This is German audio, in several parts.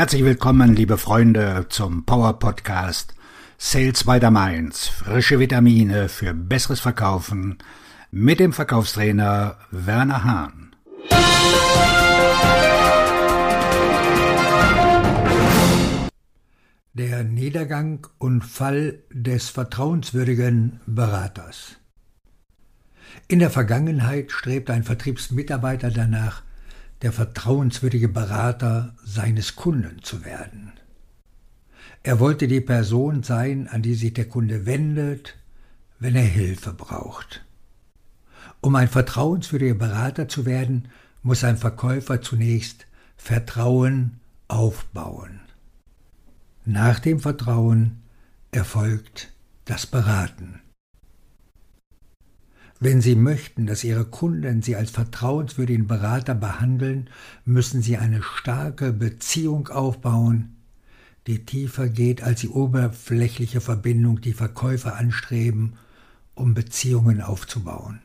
Herzlich willkommen, liebe Freunde, zum Power Podcast Sales by the Mainz. Frische Vitamine für besseres Verkaufen mit dem Verkaufstrainer Werner Hahn. Der Niedergang und Fall des vertrauenswürdigen Beraters. In der Vergangenheit strebt ein Vertriebsmitarbeiter danach, der vertrauenswürdige Berater seines Kunden zu werden. Er wollte die Person sein, an die sich der Kunde wendet, wenn er Hilfe braucht. Um ein vertrauenswürdiger Berater zu werden, muss ein Verkäufer zunächst Vertrauen aufbauen. Nach dem Vertrauen erfolgt das Beraten. Wenn Sie möchten, dass Ihre Kunden Sie als vertrauenswürdigen Berater behandeln, müssen Sie eine starke Beziehung aufbauen, die tiefer geht als die oberflächliche Verbindung, die Verkäufer anstreben, um Beziehungen aufzubauen.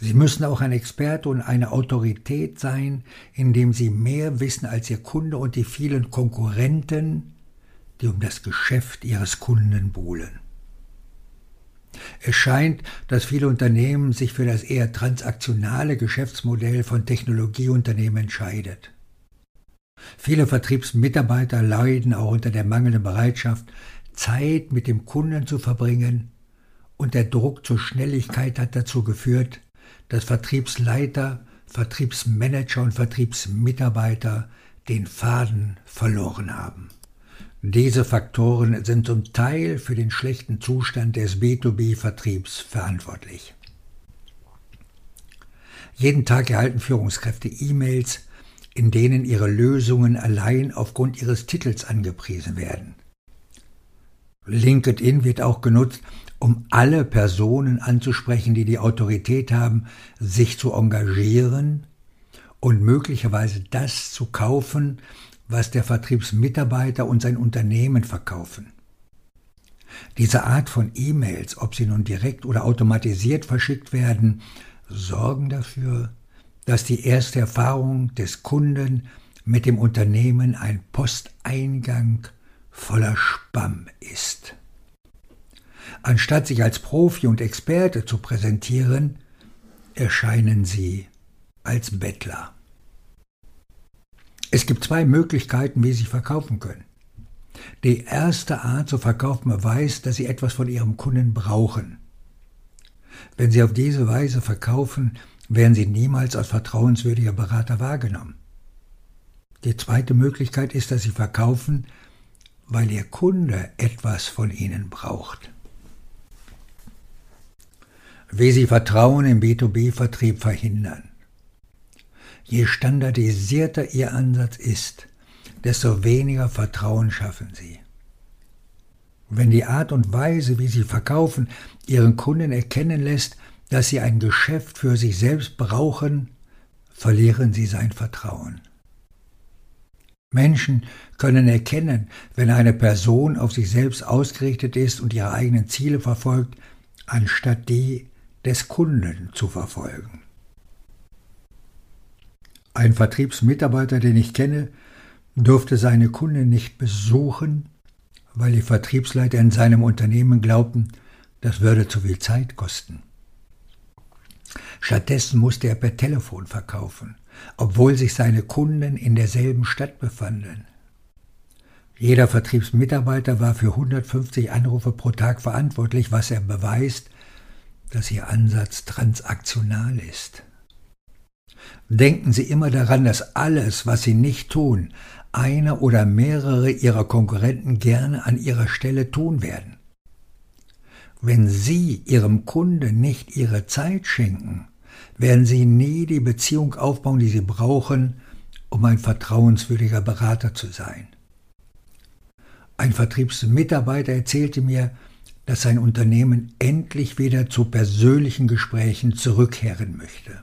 Sie müssen auch ein Experte und eine Autorität sein, indem Sie mehr wissen als Ihr Kunde und die vielen Konkurrenten, die um das Geschäft Ihres Kunden buhlen. Es scheint, dass viele Unternehmen sich für das eher transaktionale Geschäftsmodell von Technologieunternehmen entscheidet. Viele Vertriebsmitarbeiter leiden auch unter der mangelnden Bereitschaft, Zeit mit dem Kunden zu verbringen, und der Druck zur Schnelligkeit hat dazu geführt, dass Vertriebsleiter, Vertriebsmanager und Vertriebsmitarbeiter den Faden verloren haben. Diese Faktoren sind zum Teil für den schlechten Zustand des B2B-Vertriebs verantwortlich. Jeden Tag erhalten Führungskräfte E-Mails, in denen ihre Lösungen allein aufgrund ihres Titels angepriesen werden. LinkedIn wird auch genutzt, um alle Personen anzusprechen, die die Autorität haben, sich zu engagieren und möglicherweise das zu kaufen, was der Vertriebsmitarbeiter und sein Unternehmen verkaufen. Diese Art von E-Mails, ob sie nun direkt oder automatisiert verschickt werden, sorgen dafür, dass die erste Erfahrung des Kunden mit dem Unternehmen ein Posteingang voller Spam ist. Anstatt sich als Profi und Experte zu präsentieren, erscheinen sie als Bettler. Es gibt zwei Möglichkeiten, wie Sie verkaufen können. Die erste Art zu verkaufen beweist, dass Sie etwas von Ihrem Kunden brauchen. Wenn Sie auf diese Weise verkaufen, werden Sie niemals als vertrauenswürdiger Berater wahrgenommen. Die zweite Möglichkeit ist, dass Sie verkaufen, weil Ihr Kunde etwas von Ihnen braucht. Wie Sie Vertrauen im B2B-Vertrieb verhindern. Je standardisierter Ihr Ansatz ist, desto weniger Vertrauen schaffen Sie. Wenn die Art und Weise, wie Sie verkaufen, Ihren Kunden erkennen lässt, dass Sie ein Geschäft für sich selbst brauchen, verlieren Sie sein Vertrauen. Menschen können erkennen, wenn eine Person auf sich selbst ausgerichtet ist und ihre eigenen Ziele verfolgt, anstatt die des Kunden zu verfolgen. Ein Vertriebsmitarbeiter, den ich kenne, durfte seine Kunden nicht besuchen, weil die Vertriebsleiter in seinem Unternehmen glaubten, das würde zu viel Zeit kosten. Stattdessen musste er per Telefon verkaufen, obwohl sich seine Kunden in derselben Stadt befanden. Jeder Vertriebsmitarbeiter war für 150 Anrufe pro Tag verantwortlich, was er beweist, dass ihr Ansatz transaktional ist. Denken Sie immer daran, dass alles, was Sie nicht tun, einer oder mehrere Ihrer Konkurrenten gerne an Ihrer Stelle tun werden. Wenn Sie Ihrem Kunden nicht Ihre Zeit schenken, werden Sie nie die Beziehung aufbauen, die Sie brauchen, um ein vertrauenswürdiger Berater zu sein. Ein Vertriebsmitarbeiter erzählte mir, dass sein Unternehmen endlich wieder zu persönlichen Gesprächen zurückkehren möchte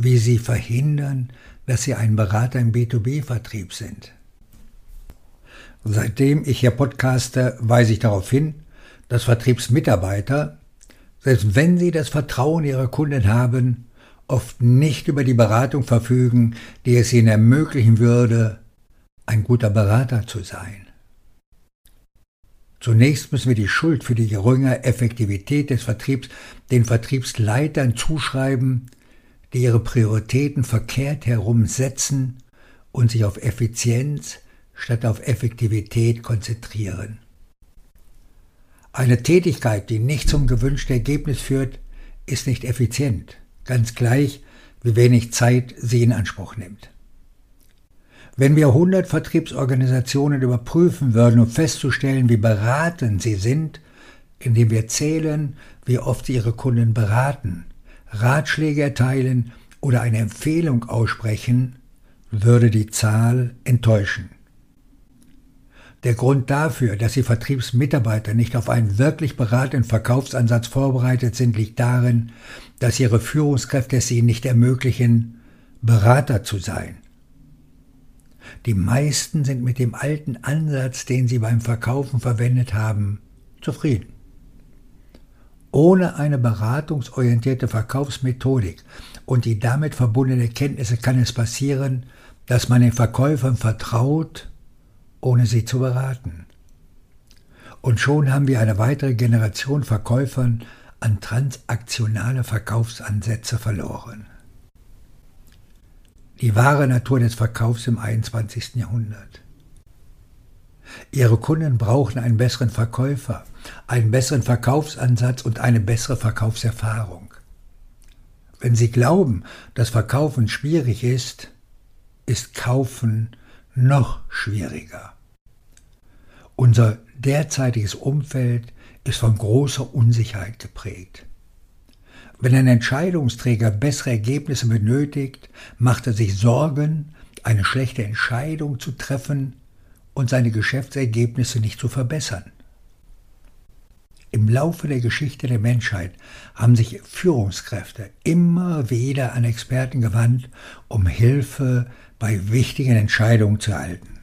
wie sie verhindern, dass sie ein Berater im B2B-Vertrieb sind. Seitdem ich hier podcaste, weise ich darauf hin, dass Vertriebsmitarbeiter, selbst wenn sie das Vertrauen ihrer Kunden haben, oft nicht über die Beratung verfügen, die es ihnen ermöglichen würde, ein guter Berater zu sein. Zunächst müssen wir die Schuld für die geringe Effektivität des Vertriebs den Vertriebsleitern zuschreiben, die ihre Prioritäten verkehrt herum setzen und sich auf Effizienz statt auf Effektivität konzentrieren. Eine Tätigkeit, die nicht zum gewünschten Ergebnis führt, ist nicht effizient, ganz gleich, wie wenig Zeit sie in Anspruch nimmt. Wenn wir 100 Vertriebsorganisationen überprüfen würden, um festzustellen, wie beratend sie sind, indem wir zählen, wie oft sie ihre Kunden beraten, Ratschläge erteilen oder eine Empfehlung aussprechen, würde die Zahl enttäuschen. Der Grund dafür, dass die Vertriebsmitarbeiter nicht auf einen wirklich beratenden Verkaufsansatz vorbereitet sind, liegt darin, dass ihre Führungskräfte es ihnen nicht ermöglichen, Berater zu sein. Die meisten sind mit dem alten Ansatz, den sie beim Verkaufen verwendet haben, zufrieden. Ohne eine beratungsorientierte Verkaufsmethodik und die damit verbundenen Kenntnisse kann es passieren, dass man den Verkäufern vertraut ohne sie zu beraten. Und schon haben wir eine weitere Generation Verkäufern an transaktionale Verkaufsansätze verloren. Die wahre Natur des Verkaufs im 21. Jahrhundert. Ihre Kunden brauchen einen besseren Verkäufer, einen besseren Verkaufsansatz und eine bessere Verkaufserfahrung. Wenn Sie glauben, dass Verkaufen schwierig ist, ist Kaufen noch schwieriger. Unser derzeitiges Umfeld ist von großer Unsicherheit geprägt. Wenn ein Entscheidungsträger bessere Ergebnisse benötigt, macht er sich Sorgen, eine schlechte Entscheidung zu treffen und seine Geschäftsergebnisse nicht zu verbessern. Im Laufe der Geschichte der Menschheit haben sich Führungskräfte immer wieder an Experten gewandt, um Hilfe bei wichtigen Entscheidungen zu erhalten.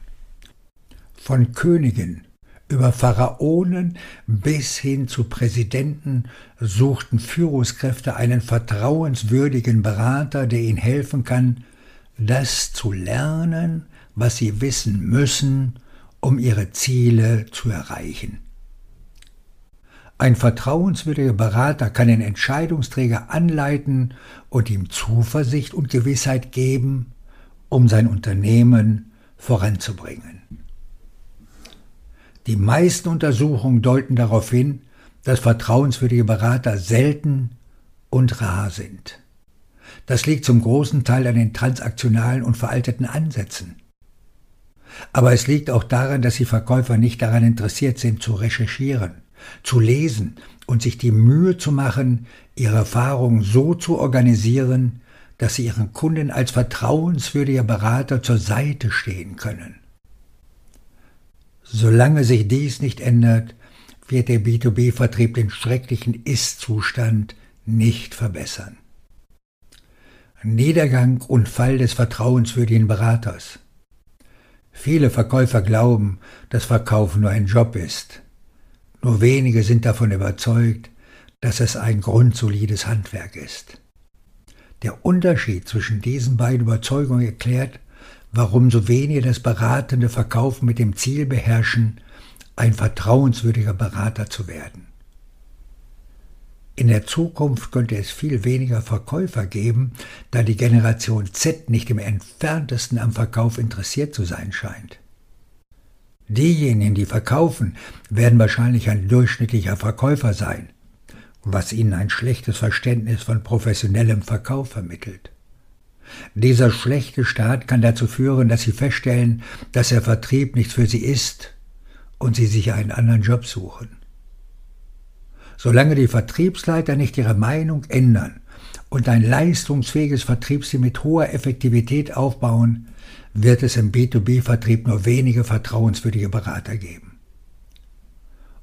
Von Königen über Pharaonen bis hin zu Präsidenten suchten Führungskräfte einen vertrauenswürdigen Berater, der ihnen helfen kann, das zu lernen, was sie wissen müssen, um ihre Ziele zu erreichen. Ein vertrauenswürdiger Berater kann den Entscheidungsträger anleiten und ihm Zuversicht und Gewissheit geben, um sein Unternehmen voranzubringen. Die meisten Untersuchungen deuten darauf hin, dass vertrauenswürdige Berater selten und rar sind. Das liegt zum großen Teil an den transaktionalen und veralteten Ansätzen. Aber es liegt auch daran, dass die Verkäufer nicht daran interessiert sind, zu recherchieren, zu lesen und sich die Mühe zu machen, ihre Erfahrungen so zu organisieren, dass sie ihren Kunden als vertrauenswürdiger Berater zur Seite stehen können. Solange sich dies nicht ändert, wird der B2B-Vertrieb den schrecklichen Ist-Zustand nicht verbessern. Niedergang und Fall des vertrauenswürdigen Beraters. Viele Verkäufer glauben, dass Verkaufen nur ein Job ist. Nur wenige sind davon überzeugt, dass es ein grundsolides Handwerk ist. Der Unterschied zwischen diesen beiden Überzeugungen erklärt, warum so wenige das beratende Verkaufen mit dem Ziel beherrschen, ein vertrauenswürdiger Berater zu werden. In der Zukunft könnte es viel weniger Verkäufer geben, da die Generation Z nicht im entferntesten am Verkauf interessiert zu sein scheint. Diejenigen, die verkaufen, werden wahrscheinlich ein durchschnittlicher Verkäufer sein, was ihnen ein schlechtes Verständnis von professionellem Verkauf vermittelt. Dieser schlechte Start kann dazu führen, dass sie feststellen, dass der Vertrieb nichts für sie ist und sie sich einen anderen Job suchen. Solange die Vertriebsleiter nicht ihre Meinung ändern und ein leistungsfähiges Vertriebsteam mit hoher Effektivität aufbauen, wird es im B2B-Vertrieb nur wenige vertrauenswürdige Berater geben.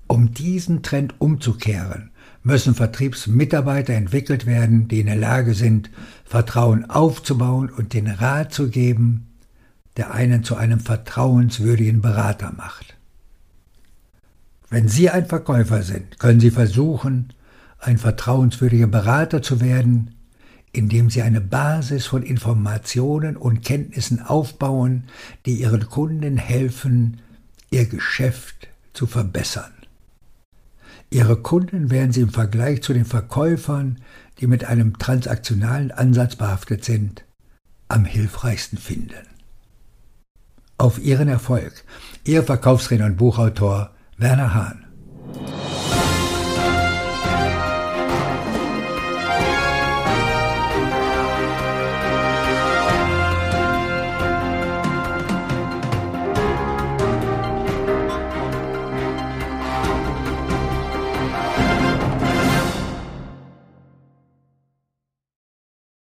Um diesen Trend umzukehren, müssen Vertriebsmitarbeiter entwickelt werden, die in der Lage sind, Vertrauen aufzubauen und den Rat zu geben, der einen zu einem vertrauenswürdigen Berater macht. Wenn Sie ein Verkäufer sind, können Sie versuchen, ein vertrauenswürdiger Berater zu werden, indem Sie eine Basis von Informationen und Kenntnissen aufbauen, die Ihren Kunden helfen, Ihr Geschäft zu verbessern. Ihre Kunden werden Sie im Vergleich zu den Verkäufern, die mit einem transaktionalen Ansatz behaftet sind, am hilfreichsten finden. Auf Ihren Erfolg, Ihr Verkaufstrainer und Buchautor Werner Hahn.